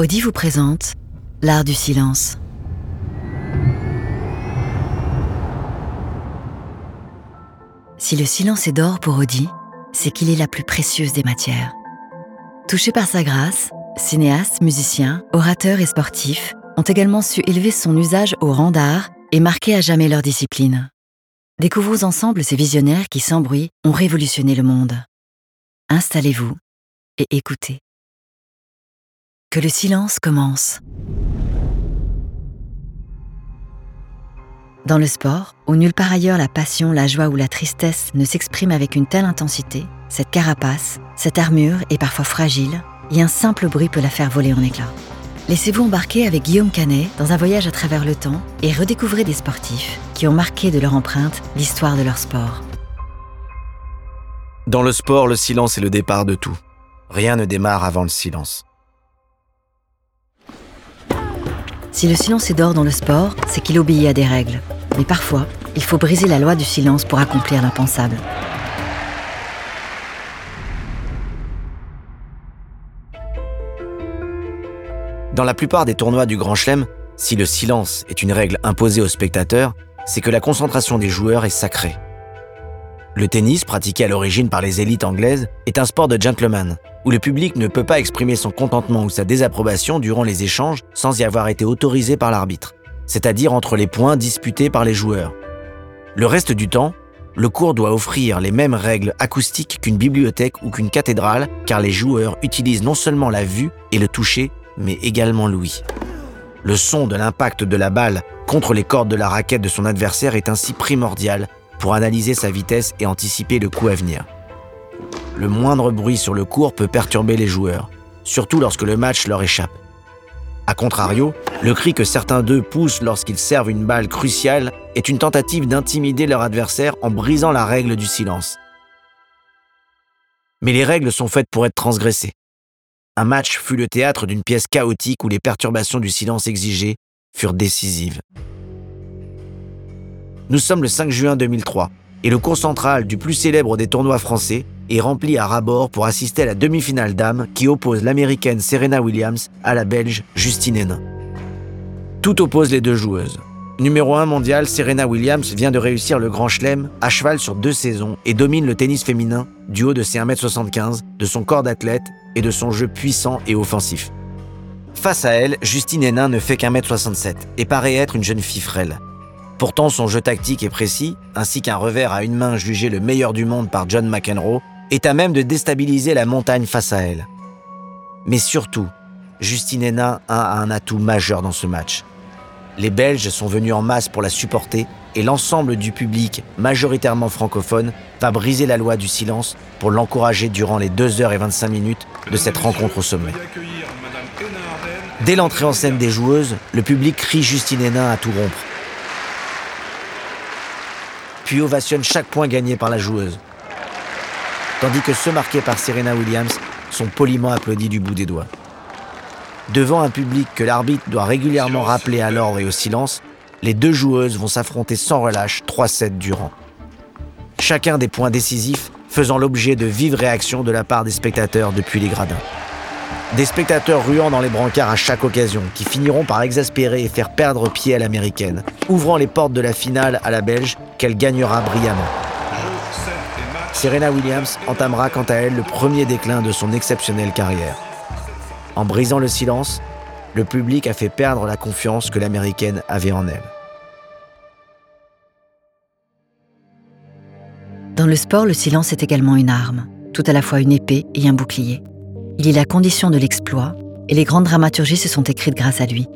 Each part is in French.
Audi vous présente l'art du silence. Si le silence est d'or pour Audi, c'est qu'il est la plus précieuse des matières. Touché par sa grâce, cinéastes, musiciens, orateurs et sportifs ont également su élever son usage au rang d'art et marquer à jamais leur discipline. Découvrons ensemble ces visionnaires qui, sans bruit, ont révolutionné le monde. Installez-vous et écoutez. Que le silence commence. Dans le sport, où nulle part ailleurs la passion, la joie ou la tristesse ne s'expriment avec une telle intensité, cette carapace, cette armure est parfois fragile, et un simple bruit peut la faire voler en éclats. Laissez-vous embarquer avec Guillaume Canet dans un voyage à travers le temps et redécouvrez des sportifs qui ont marqué de leur empreinte l'histoire de leur sport. Dans le sport, le silence est le départ de tout. Rien ne démarre avant le silence. Si le silence est d'or dans le sport, c'est qu'il obéit à des règles. Mais parfois, il faut briser la loi du silence pour accomplir l'impensable. Dans la plupart des tournois du Grand Chelem, si le silence est une règle imposée aux spectateurs, c'est que la concentration des joueurs est sacrée. Le tennis, pratiqué à l'origine par les élites anglaises, est un sport de gentleman, où le public ne peut pas exprimer son contentement ou sa désapprobation durant les échanges sans y avoir été autorisé par l'arbitre, c'est-à-dire entre les points disputés par les joueurs. Le reste du temps, le cours doit offrir les mêmes règles acoustiques qu'une bibliothèque ou qu'une cathédrale, car les joueurs utilisent non seulement la vue et le toucher, mais également l'ouïe. Le son de l'impact de la balle contre les cordes de la raquette de son adversaire est ainsi primordial pour analyser sa vitesse et anticiper le coup à venir. Le moindre bruit sur le court peut perturber les joueurs, surtout lorsque le match leur échappe. A contrario, le cri que certains d'eux poussent lorsqu'ils servent une balle cruciale est une tentative d'intimider leur adversaire en brisant la règle du silence. Mais les règles sont faites pour être transgressées. Un match fut le théâtre d'une pièce chaotique où les perturbations du silence exigé furent décisives. Nous sommes le 5 juin 2003 et le cours central du plus célèbre des tournois français est rempli à rabord pour assister à la demi-finale dames qui oppose l'américaine Serena Williams à la belge Justine Henin. Tout oppose les deux joueuses. Numéro 1 mondial, Serena Williams vient de réussir le Grand Chelem à cheval sur deux saisons et domine le tennis féminin du haut de ses 1m75, de son corps d'athlète et de son jeu puissant et offensif. Face à elle, Justine Hénin ne fait qu'un mètre 67 et paraît être une jeune fille frêle. Pourtant, son jeu tactique est précis, ainsi qu'un revers à une main jugé le meilleur du monde par John McEnroe, est à même de déstabiliser la montagne face à elle. Mais surtout, Justine Hénin a un atout majeur dans ce match. Les Belges sont venus en masse pour la supporter et l'ensemble du public, majoritairement francophone, va briser la loi du silence pour l'encourager durant les 2h25 minutes de cette rencontre au sommet. Dès l'entrée en scène des joueuses, le public crie Justine Hénin à tout rompre. Puis ovationne chaque point gagné par la joueuse. Tandis que ceux marqués par Serena Williams sont poliment applaudis du bout des doigts. Devant un public que l'arbitre doit régulièrement rappeler à l'ordre et au silence, les deux joueuses vont s'affronter sans relâche 3 sets durant. Chacun des points décisifs faisant l'objet de vives réactions de la part des spectateurs depuis les gradins. Des spectateurs ruant dans les brancards à chaque occasion, qui finiront par exaspérer et faire perdre pied à l'américaine, ouvrant les portes de la finale à la belge qu'elle gagnera brillamment. Serena Williams entamera quant à elle le premier déclin de son exceptionnelle carrière. En brisant le silence, le public a fait perdre la confiance que l'américaine avait en elle. Dans le sport, le silence est également une arme, tout à la fois une épée et un bouclier. Il est la condition de l'exploit, et les grandes dramaturgies se sont écrites grâce à lui.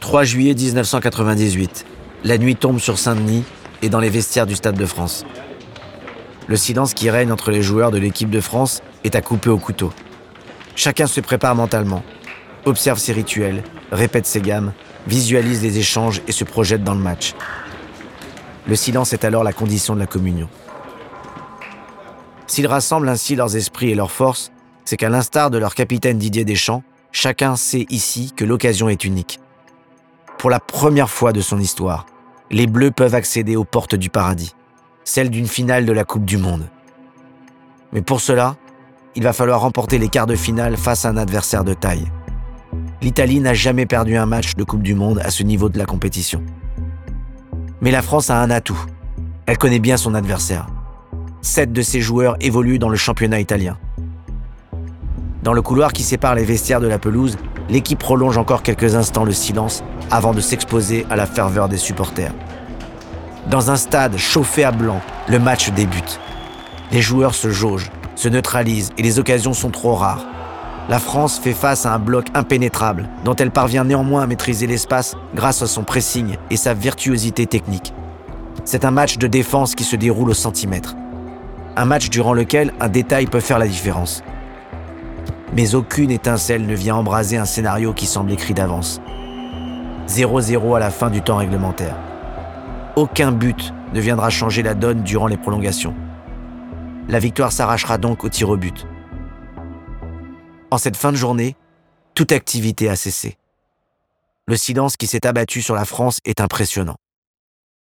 « 3 juillet 1998. La nuit tombe sur Saint-Denis et dans les vestiaires du Stade de France. Le silence qui règne entre les joueurs de l'équipe de France est à couper au couteau. Chacun se prépare mentalement, observe ses rituels, répète ses gammes, visualise les échanges et se projette dans le match. Le silence est alors la condition de la communion. S'ils rassemblent ainsi leurs esprits et leurs forces, c'est qu'à l'instar de leur capitaine Didier Deschamps, chacun sait ici que l'occasion est unique. Pour la première fois de son histoire, les Bleus peuvent accéder aux portes du paradis. celle d'une finale de la Coupe du Monde. Mais pour cela, il va falloir remporter les quarts de finale face à un adversaire de taille. L'Italie n'a jamais perdu un match de Coupe du Monde à ce niveau de la compétition. Mais la France a un atout. Elle connaît bien son adversaire. Sept de ses joueurs évoluent dans le championnat italien. Dans le couloir qui sépare les vestiaires de la pelouse, l'équipe prolonge encore quelques instants le silence avant de s'exposer à la ferveur des supporters. Dans un stade chauffé à blanc, le match débute. Les joueurs se jaugent, se neutralisent et les occasions sont trop rares. La France fait face à un bloc impénétrable dont elle parvient néanmoins à maîtriser l'espace grâce à son pressing et sa virtuosité technique. C'est un match de défense qui se déroule au centimètre. Un match durant lequel un détail peut faire la différence. Mais aucune étincelle ne vient embraser un scénario qui semble écrit d'avance. 0-0 à la fin du temps réglementaire. Aucun but ne viendra changer la donne durant les prolongations. La victoire s'arrachera donc au tir au but. En cette fin de journée, toute activité a cessé. Le silence qui s'est abattu sur la France est impressionnant.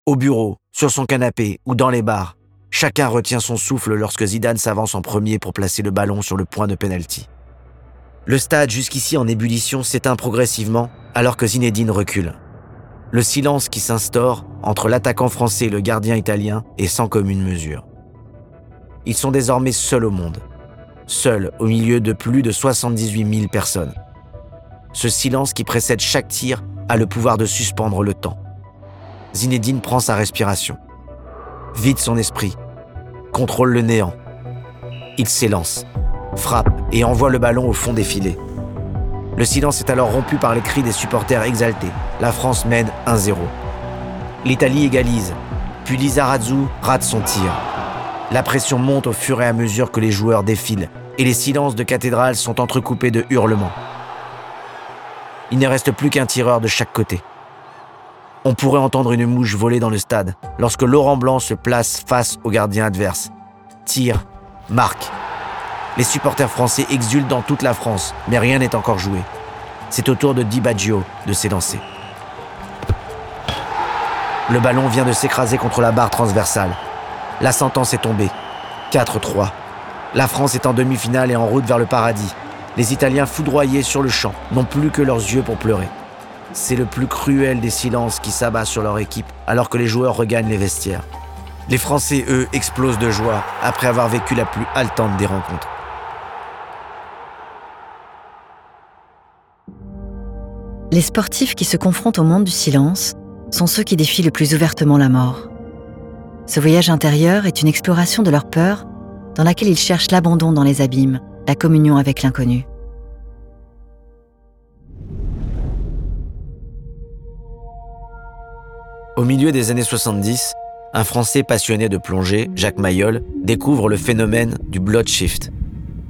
Au bureau, sur son canapé ou dans les bars, chacun retient son souffle lorsque Zidane s'avance en premier pour placer le ballon sur le point de penalty. Le stade jusqu'ici en ébullition s'éteint progressivement alors que Zinedine recule. Le silence qui s'instaure entre l'attaquant français et le gardien italien est sans commune mesure. Ils sont désormais seuls au monde, seul au milieu de plus de 78 000 personnes. Ce silence qui précède chaque tir a le pouvoir de suspendre le temps. Zinedine prend sa respiration, vide son esprit, contrôle le néant. Il s'élance, frappe et envoie le ballon au fond des filets. Le silence est alors rompu par les cris des supporters exaltés. La France mène 1-0. L'Italie égalise, puis Lizarazu rate son tir. La pression monte au fur et à mesure que les joueurs défilent, et les silences de cathédrale sont entrecoupés de hurlements. Il ne reste plus qu'un tireur de chaque côté. On pourrait entendre une mouche voler dans le stade lorsque Laurent Blanc se place face au gardien adverse. Tire, marque. Les supporters français exultent dans toute la France, mais rien n'est encore joué. C'est au tour de Di Baggio de s'élancer. Le ballon vient de s'écraser contre la barre transversale. La sentence est tombée. 4-3. La France est en demi-finale et en route vers le paradis. Les Italiens foudroyés sur le champ n'ont plus que leurs yeux pour pleurer. C'est le plus cruel des silences qui s'abat sur leur équipe alors que les joueurs regagnent les vestiaires. Les Français, eux, explosent de joie après avoir vécu la plus haletante des rencontres. Les sportifs qui se confrontent au monde du silence sont ceux qui défient le plus ouvertement la mort. Ce voyage intérieur est une exploration de leur peur dans laquelle ils cherchent l'abandon dans les abîmes, la communion avec l'inconnu. Au milieu des années 70, un Français passionné de plongée, Jacques Mayol, découvre le phénomène du blood shift.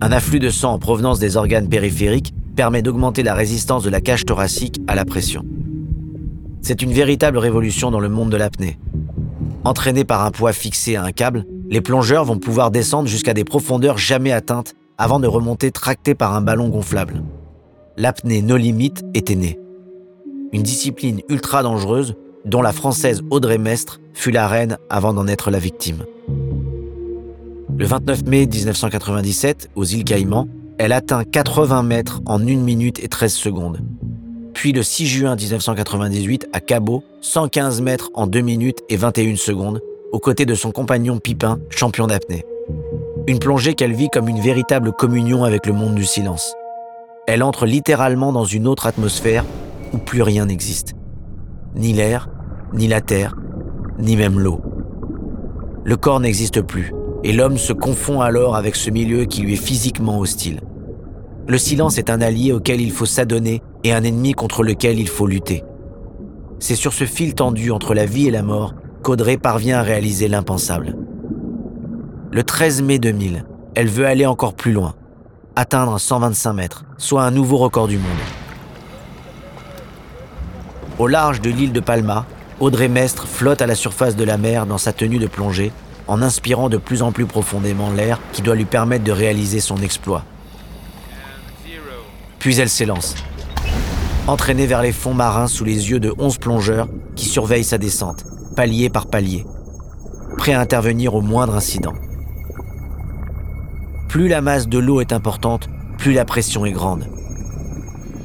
Un afflux de sang en provenance des organes périphériques permet d'augmenter la résistance de la cage thoracique à la pression. C'est une véritable révolution dans le monde de l'apnée. Entraînés par un poids fixé à un câble, les plongeurs vont pouvoir descendre jusqu'à des profondeurs jamais atteintes avant de remonter tractés par un ballon gonflable. L'apnée no limite était née. Une discipline ultra dangereuse dont la française Audrey Mestre fut la reine avant d'en être la victime. Le 29 mai 1997, aux îles Caïmans, elle atteint 80 mètres en 1 minute et 13 secondes. Puis le 6 juin 1998, à Cabo, 115 mètres en 2 minutes et 21 secondes, aux côtés de son compagnon Pipin, champion d'apnée. Une plongée qu'elle vit comme une véritable communion avec le monde du silence. Elle entre littéralement dans une autre atmosphère où plus rien n'existe. Ni l'air, ni la terre, ni même l'eau. Le corps n'existe plus, et l'homme se confond alors avec ce milieu qui lui est physiquement hostile. Le silence est un allié auquel il faut s'adonner et un ennemi contre lequel il faut lutter. C'est sur ce fil tendu entre la vie et la mort qu'Audrey parvient à réaliser l'impensable. Le 13 mai 2000, elle veut aller encore plus loin, atteindre 125 mètres, soit un nouveau record du monde. Au large de l'île de Palma, Audrey Mestre flotte à la surface de la mer dans sa tenue de plongée, en inspirant de plus en plus profondément l'air qui doit lui permettre de réaliser son exploit. Puis elle s'élance, entraînée vers les fonds marins sous les yeux de 11 plongeurs qui surveillent sa descente, palier par palier. prêt à intervenir au moindre incident. Plus la masse de l'eau est importante, plus la pression est grande.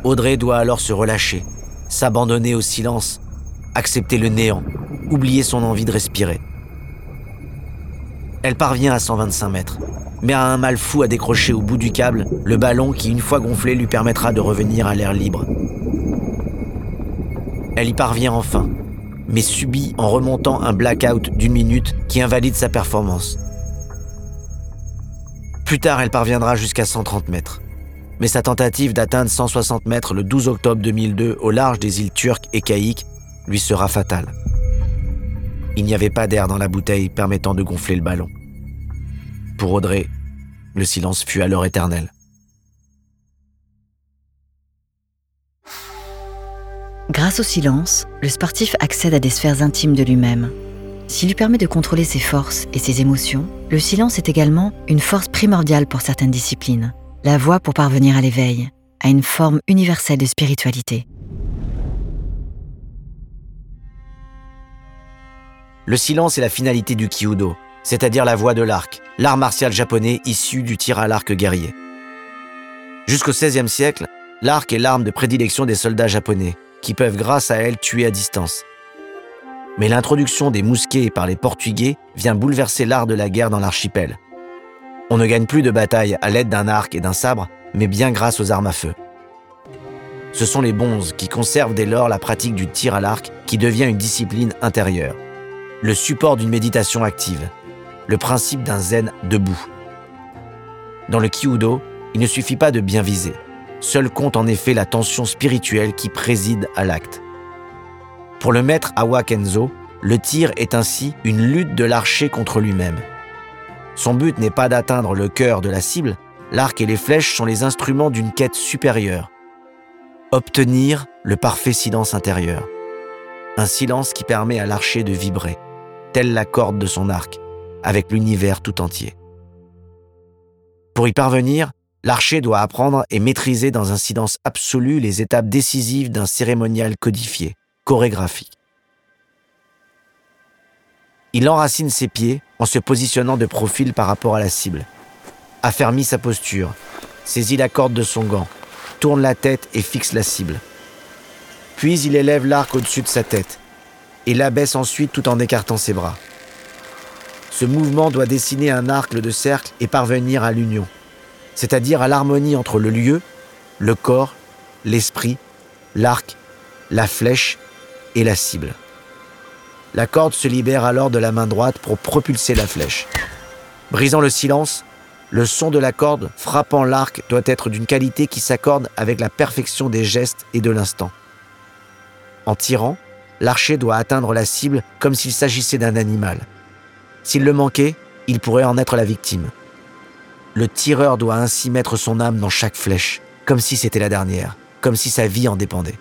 Audrey doit alors se relâcher, s'abandonner au silence, accepter le néant, oublier son envie de respirer. Elle parvient à 125 mètres, mais a un mal fou à décrocher au bout du câble le ballon qui, une fois gonflé, lui permettra de revenir à l'air libre. Elle y parvient enfin, mais subit en remontant un blackout d'une minute qui invalide sa performance. Plus tard, elle parviendra jusqu'à 130 mètres. Mais sa tentative d'atteindre 160 mètres le 12 octobre 2002 au large des îles turques et caïques lui sera fatale. Il n'y avait pas d'air dans la bouteille permettant de gonfler le ballon. Pour Audrey, le silence fut alors éternel. Grâce au silence, le sportif accède à des sphères intimes de lui-même. S'il lui permet de contrôler ses forces et ses émotions, le silence est également une force primordiale pour certaines disciplines, la voie pour parvenir à l'éveil, à une forme universelle de spiritualité. Le silence est la finalité du Kyudo, c'est-à-dire la voie de l'arc, l'art martial japonais issu du tir à l'arc guerrier. Jusqu'au XVIe siècle, l'arc est l'arme de prédilection des soldats japonais, qui peuvent grâce à elle tuer à distance. Mais l'introduction des mousquets par les Portugais vient bouleverser l'art de la guerre dans l'archipel. On ne gagne plus de bataille à l'aide d'un arc et d'un sabre, mais bien grâce aux armes à feu. Ce sont les bonzes qui conservent dès lors la pratique du tir à l'arc qui devient une discipline intérieure, le support d'une méditation active, le principe d'un zen debout. Dans le Kyudo, il ne suffit pas de bien viser. Seul compte en effet la tension spirituelle qui préside à l'acte. Pour le maître Awa Kenzo, le tir est ainsi une lutte de l'archer contre lui-même. Son but n'est pas d'atteindre le cœur de la cible, l'arc et les flèches sont les instruments d'une quête supérieure. Obtenir le parfait silence intérieur. Un silence qui permet à l'archer de vibrer, telle la corde de son arc, avec l'univers tout entier. Pour y parvenir, l'archer doit apprendre et maîtriser dans un silence absolu les étapes décisives d'un cérémonial codifié, chorégraphique. Il enracine ses pieds en se positionnant de profil par rapport à la cible, affermit sa posture, saisit la corde de son gant, tourne la tête et fixe la cible. Puis il élève l'arc au-dessus de sa tête et l'abaisse ensuite tout en écartant ses bras. Ce mouvement doit dessiner un arc de cercle et parvenir à l'union, c'est-à-dire à, l'harmonie entre le lieu, le corps, l'esprit, l'arc, la flèche et la cible. La corde se libère alors de la main droite pour propulser la flèche. Brisant le silence, le son de la corde frappant l'arc doit être d'une qualité qui s'accorde avec la perfection des gestes et de l'instant. En tirant, l'archer doit atteindre la cible comme s'il s'agissait d'un animal. S'il le manquait, il pourrait en être la victime. Le tireur doit ainsi mettre son âme dans chaque flèche, comme si c'était la dernière, comme si sa vie en dépendait.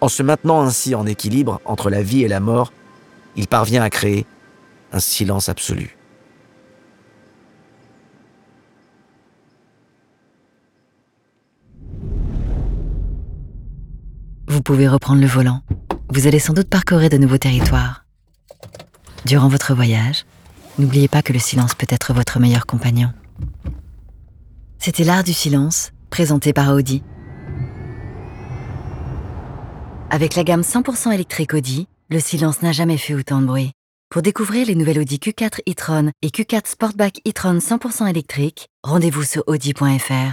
En se maintenant ainsi en équilibre entre la vie et la mort, il parvient à créer un silence absolu. Vous pouvez reprendre le volant. Vous allez sans doute parcourir de nouveaux territoires. Durant votre voyage, n'oubliez pas que le silence peut être votre meilleur compagnon. C'était l'art du silence, présenté par Audi. Avec la gamme 100% électrique Audi, le silence n'a jamais fait autant de bruit. Pour découvrir les nouvelles Audi Q4 e-tron et Q4 Sportback e-tron 100% électrique, rendez-vous sur audi.fr.